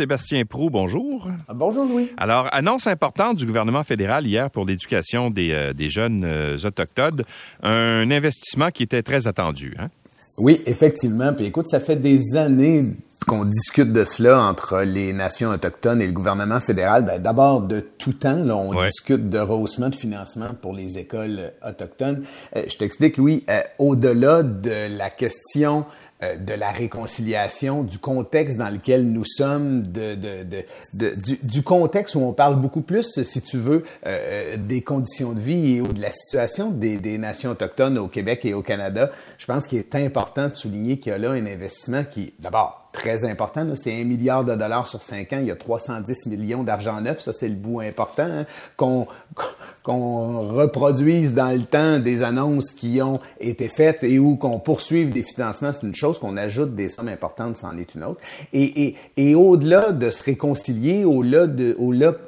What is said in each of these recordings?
Sébastien Prou, bonjour. Ah, bonjour Louis. Alors, annonce importante du gouvernement fédéral hier pour l'éducation des, euh, des jeunes euh, autochtones, un investissement qui était très attendu. Hein? Oui, effectivement. Puis écoute, ça fait des années qu'on discute de cela entre les nations autochtones et le gouvernement fédéral. Ben, D'abord, de tout temps, là, on discute de rehaussement de financement pour les écoles autochtones. Euh, je t'explique, Louis, au-delà de la question euh, de la réconciliation, du contexte dans lequel nous sommes, de, de, de, du, du, contexte où on parle beaucoup plus, si tu veux, euh, des conditions de vie et de la situation des, des, nations autochtones au Québec et au Canada. Je pense qu'il est important de souligner qu'il y a là un investissement qui, d'abord, très important. C'est un milliard de dollars sur cinq ans. Il y a 310 millions d'argent neuf. Ça, c'est le bout important. Hein. Qu'on qu'on reproduise dans le temps des annonces qui ont été faites et où qu'on poursuive des financements, c'est une chose. Qu'on ajoute des sommes importantes, c'en est une autre. Et, et, et au-delà de se réconcilier, au-delà de,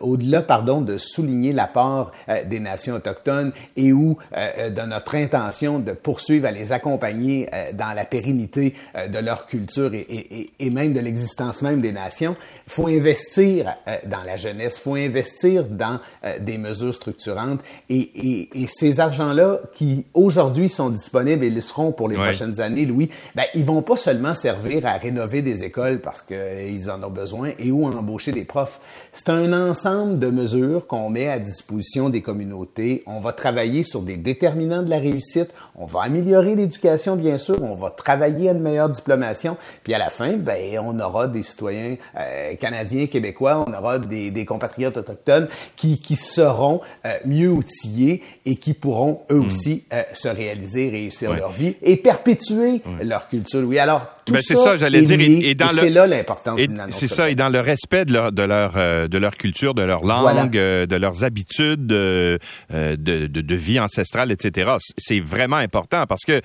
au-delà, pardon, de souligner l'apport euh, des nations autochtones et où euh, euh, de notre intention de poursuivre à les accompagner dans la pérennité de leur culture et, et et même de l'existence même des nations, il faut investir euh, dans la jeunesse, il faut investir dans euh, des mesures structurantes. Et, et, et ces argents-là qui aujourd'hui sont disponibles et le seront pour les prochaines années, Louis, ben, ils vont pas seulement servir à rénover des écoles parce qu'ils euh, en ont besoin et ou à embaucher des profs. C'est un ensemble de mesures qu'on met à disposition des communautés. On va travailler sur des déterminants de la réussite, on va améliorer l'éducation bien sûr, on va travailler à une meilleure diplomation, puis à la fin, ben, on aura des citoyens euh, canadiens, québécois, on aura des, des compatriotes autochtones qui, qui seront euh, mieux outillés et qui pourront eux hmm. aussi euh, se réaliser, réussir leur vie et perpétuer leur culture. Oui, alors tout ben, ça, ça j'allais dire, et, dans c'est là l'importance. C'est ça, et dans le respect de leur de leur de leur culture, de leur langue, de leurs habitudes de, de, de, de vie ancestrale, etc. C'est vraiment important parce que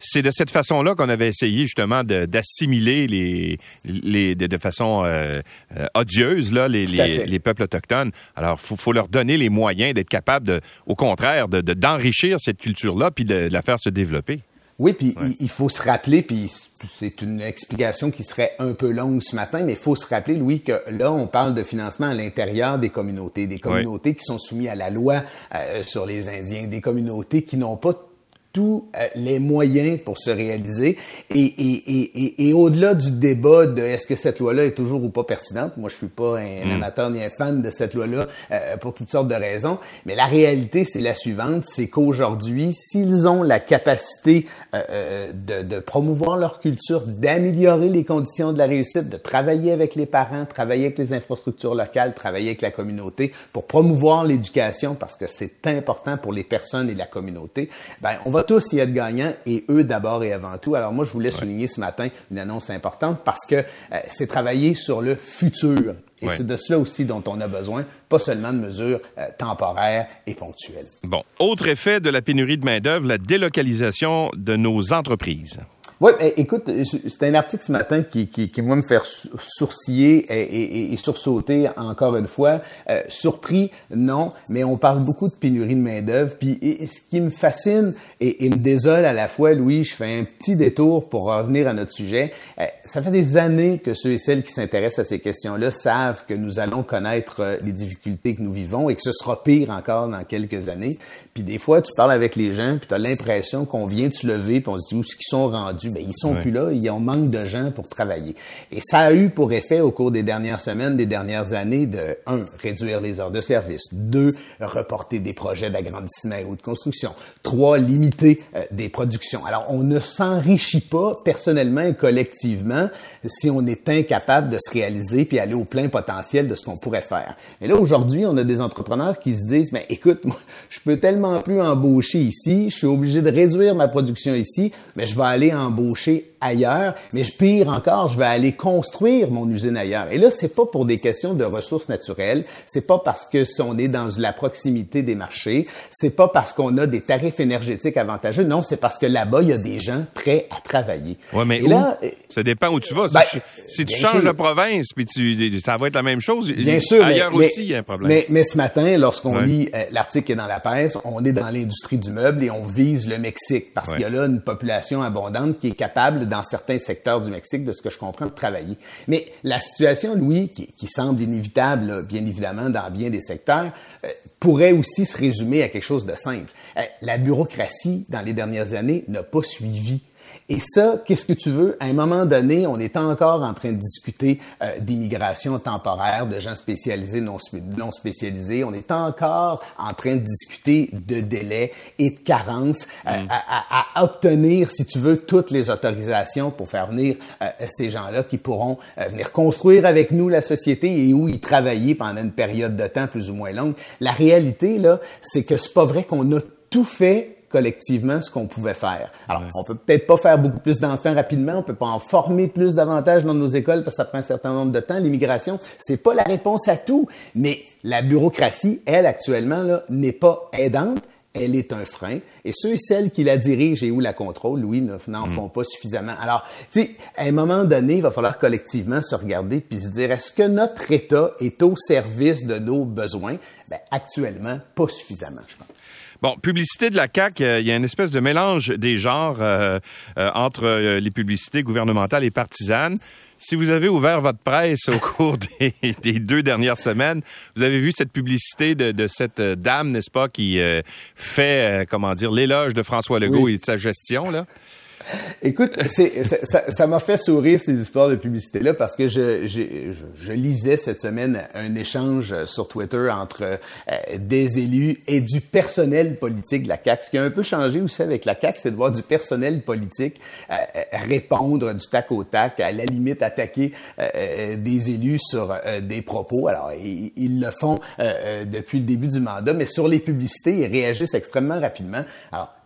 c'est de cette façon-là qu'on avait essayé justement d'assimiler les, les de, façon euh, euh, odieuse là les, les, peuples autochtones. Alors, faut, faut leur donner les moyens d'être capables, de, au contraire, de d'enrichir cette culture-là puis de, la faire se développer. Oui, puis il faut se rappeler, puis c'est une explication qui serait un peu longue ce matin, mais il faut se rappeler, Louis, que là, on parle de financement à l'intérieur des communautés, des communautés qui sont soumises à la loi euh, sur les Indiens, des communautés qui n'ont pas tous euh, les moyens pour se réaliser. Et, et, et, et au-delà du débat de est-ce que cette loi-là est toujours ou pas pertinente, moi je suis pas un mm. amateur ni un fan de cette loi-là euh, pour toutes sortes de raisons, mais la réalité c'est la suivante, c'est qu'aujourd'hui, s'ils ont la capacité euh, de, de, promouvoir leur culture, d'améliorer les conditions de la réussite, de travailler avec les parents, travailler avec les infrastructures locales, travailler avec la communauté pour promouvoir l'éducation parce que c'est important pour les personnes et la communauté, ben on va tous y être gagnants et eux d'abord et avant tout. Alors moi, je voulais souligner ce matin une annonce importante parce que euh, c'est travailler sur le futur. Et c'est de cela aussi dont on a besoin, pas seulement de mesures euh, temporaires et ponctuelles. Bon, autre effet de la pénurie de main-d'œuvre, la délocalisation de nos entreprises. Oui, écoute, c'est un article ce matin qui, qui, qui moi, me fait sourciller et, et, et, sursauter encore une fois. Euh, surpris, non, mais on parle beaucoup de pénurie de main-d'œuvre. Puis ce qui me fascine et, me désole à la fois, Louis, je fais un petit détour pour revenir à notre sujet. Euh, ça fait des années que ceux et celles qui s'intéressent à ces questions-là savent que nous allons connaître euh, les difficultés que nous vivons et que ce sera pire encore dans quelques années. Puis des fois, tu parles avec les gens, puis tu as l'impression qu'on vient de se lever, puis on se dit où est-ce qu'ils sont rendus ben, ils sont plus là, ils ont manque de gens pour travailler. Et ça a eu pour effet au cours des dernières semaines, des dernières années, de un, réduire les heures de service, deux, reporter des projets d'agrandissement ou de construction, trois, limiter euh, des productions. Alors, on ne s'enrichit pas personnellement et collectivement si on est incapable de se réaliser puis aller au plein potentiel de ce qu'on pourrait faire. Mais là, aujourd'hui, on a des entrepreneurs qui se disent, mais écoute, moi, je peux tellement plus embaucher ici, je suis obligé de réduire ma production ici, mais je vais aller embaucher embaucher ailleurs, mais pire encore, je vais aller construire mon usine ailleurs. Et là, c'est pas pour des questions de ressources naturelles, c'est pas parce que si on est dans la proximité des marchés, c'est pas parce qu'on a des tarifs énergétiques avantageux, non, c'est parce que là-bas, il y a des gens prêts à travailler. Ouais, mais là, ça dépend où tu vas. si, tu, ben, changes de province, puis tu, ça va être la même chose. Bien sûr, ailleurs aussi, il y a un problème. Mais, ce matin, lorsqu'on lit euh, l'article qui est dans la presse, on est dans l'industrie du meuble et on vise le Mexique parce qu'il y a là une population abondante qui est capable dans certains secteurs du Mexique, de ce que je comprends, de travailler. Mais la situation, Louis, qui, semble inévitable, bien évidemment, dans bien des secteurs, euh, pourrait aussi se résumer à quelque chose de simple. Euh, la bureaucratie, dans les dernières années, n'a pas suivi et ça, qu'est-ce que tu veux? À un moment donné, on est encore en train de discuter euh, d'immigration temporaire, de gens spécialisés, non, non, spécialisés. On est encore en train de discuter de délais et de carences euh, mm. à, à, obtenir, si tu veux, toutes les autorisations pour faire venir euh, ces gens-là qui pourront venir construire avec nous la société et où y travailler pendant une période de temps plus ou moins longue. La réalité, là, c'est que c'est pas vrai qu'on a tout fait collectivement ce qu'on pouvait faire. Alors, on peut peut-être pas faire beaucoup plus d'enfants rapidement, on peut pas en former plus davantage dans nos écoles parce que ça prend un certain nombre de temps. L'immigration, c'est pas la réponse à tout, mais la bureaucratie, elle actuellement là, n'est pas aidante. Elle est un frein. Et ceux et celles qui la dirigent et où la contrôlent, Louis, n'en mm. font pas suffisamment. Alors, tu sais, à un moment donné, il va falloir collectivement se regarder puis se dire, est-ce que notre État est au service de nos besoins? Ben, actuellement, pas suffisamment, je pense. Bon, publicité de la CAC, euh, il y a une espèce de mélange des genres euh, euh, entre les publicités gouvernementales et partisanes. Si vous avez ouvert votre presse au cours des, deux dernières semaines, vous avez vu cette publicité de, cette dame, n'est-ce pas, qui fait, comment dire, l'éloge de François Legault et de sa gestion, là. Écoute, c'est, ça m'a fait sourire ces histoires de publicité-là parce que je, lisais cette semaine un échange sur Twitter entre euh, des élus et du personnel politique de la CAQ. Ce qui a un peu changé aussi avec la CAQ, c'est de voir du personnel politique euh, répondre du tac au tac, à la limite attaquer euh, des élus sur des propos. Alors, ils, le font depuis le début du mandat, mais sur les publicités, ils réagissent extrêmement rapidement.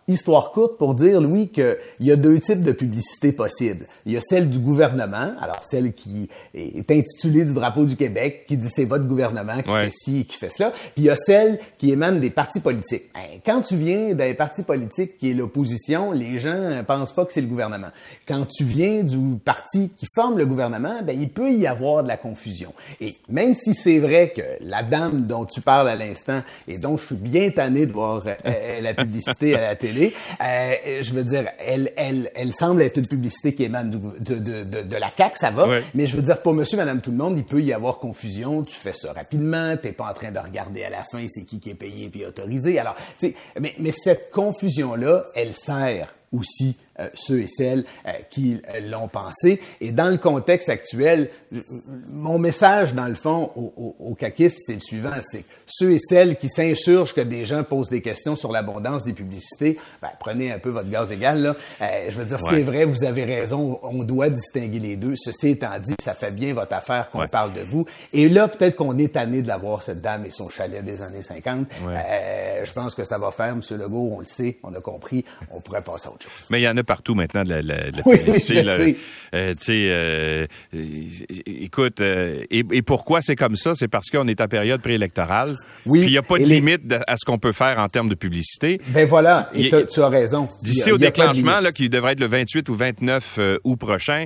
Histoire courte pour dire, Louis, qu'il y a deux types de publicité possibles. Il y a celle du gouvernement, alors celle qui est intitulée du drapeau du Québec, qui dit c'est votre gouvernement qui fait ci, qui fait cela. Puis il y a celle qui émane des partis politiques. Ben, quand tu viens d'un parti politique qui est l'opposition, les gens pensent pas que c'est le gouvernement. Quand tu viens du parti qui forme le gouvernement, ben, il peut y avoir de la confusion. Et même si c'est vrai que la dame dont tu parles à l'instant et dont je suis bien tanné de voir euh, la publicité à la télé, euh, je veux dire, elle, elle, elle semble être une publicité qui émane de, de, de, de la CAQ, ça va. Mais je veux dire, pour monsieur, madame, tout le monde, il peut y avoir confusion. Tu fais ça rapidement. T'es pas en train de regarder à la fin c'est qui qui est payé puis autorisé. Alors, tu sais, mais, mais cette confusion-là, elle sert aussi euh, ceux et celles euh, qui euh, l'ont pensé. Et dans le contexte actuel, mon message, dans le fond, aux au, c'est le suivant, c'est ceux et celles qui s'insurgent que des gens posent des questions sur l'abondance des publicités, ben, prenez un peu votre gaz égal. Là. je veux dire, c'est vrai, vous avez raison, on doit distinguer les deux. Ceci étant dit, ça fait bien votre affaire qu'on parle de vous. Et là, peut-être qu'on est tanné de l'avoir, cette dame et son chalet des années 50. je pense que ça va faire, M. Legault, on le sait, on a compris, on pourrait passer à autre chose. Mais il y en a partout maintenant de la, la, la publicité. Là. Euh, euh, écoute, euh, et, et, pourquoi c'est comme ça? C'est parce qu'on est en période préélectorale. Oui. Puis il n'y a pas de limite à ce qu'on peut faire en termes de publicité. Ben voilà, et tu as raison. D'ici au déclenchement, là, qui devrait être le 28 ou 29 août prochain,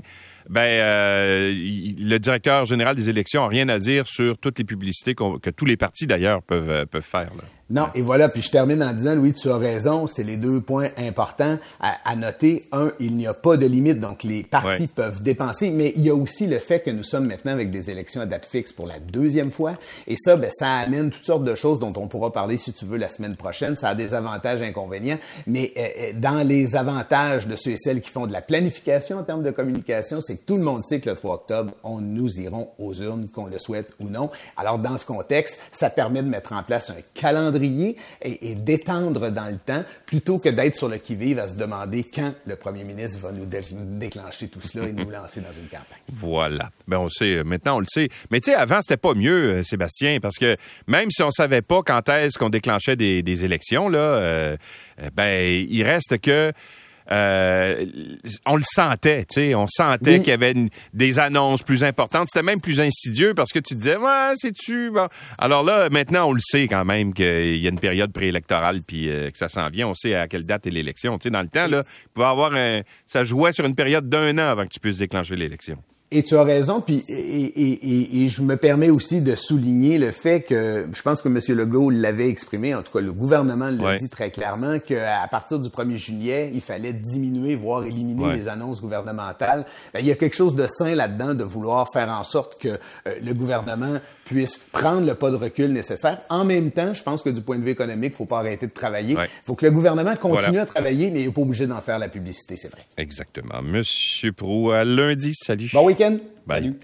ben euh, le directeur général des élections n'a rien à dire sur toutes les publicités que tous les partis d'ailleurs peuvent, peuvent faire. Là. Non, et voilà, puis je termine en disant, Louis, tu as raison, c'est les deux points importants à, noter. Un, il n'y a pas de limite, donc les partis peuvent dépenser, mais il y a aussi le fait que nous sommes maintenant avec des élections à date fixe pour la deuxième fois, et ça, ben, ça amène toutes sortes de choses dont on pourra parler, si tu veux, la semaine prochaine. Ça a des avantages et inconvénients, mais euh, euh, dans les avantages de ceux et celles qui font de la planification en termes de communication, c'est que tout le monde sait que le 3 octobre, on nous irons aux urnes, qu'on le souhaite ou non. Alors, dans ce contexte, ça permet de mettre en place un calendrier et, d'étendre dans le temps plutôt que d'être sur le qui-vive à se demander quand le premier ministre va nous déclencher tout cela et nous lancer dans une campagne. Voilà. Ben on sait, euh, maintenant on le sait. Mais tu sais, avant c'était pas mieux, euh, Sébastien, parce que même si on savait pas quand est-ce qu'on déclenchait des, élections, là, euh, ben il reste que euh, on le sentait, tu sais, on sentait qu'il y avait des annonces plus importantes. C'était même plus insidieux parce que tu disais, ouais, c'est-tu... Alors là, maintenant, on le sait quand même qu'il y a une période préélectorale puis euh, que ça s'en vient. On sait à quelle date est l'élection. Tu sais, dans le temps, là, il pouvait avoir un... ça jouait sur une période d'un an avant que tu puisses déclencher l'élection. Et tu as raison, puis et, et, et, je me permets aussi de souligner le fait que je pense que M. Legault l'avait exprimé, en tout cas le gouvernement l'a dit très clairement, qu'à partir du 1er juillet, il fallait diminuer, voire éliminer les annonces gouvernementales. Ben, il y a quelque chose de sain là-dedans de vouloir faire en sorte que euh, le gouvernement puisse prendre le pas de recul nécessaire. En même temps, je pense que du point de vue économique, il faut pas arrêter de travailler. Il faut que le gouvernement continue à travailler, mais il n'est pas obligé d'en faire la publicité, c'est vrai. Exactement. Monsieur Prou, à lundi, salut. Bon week-end. Salut.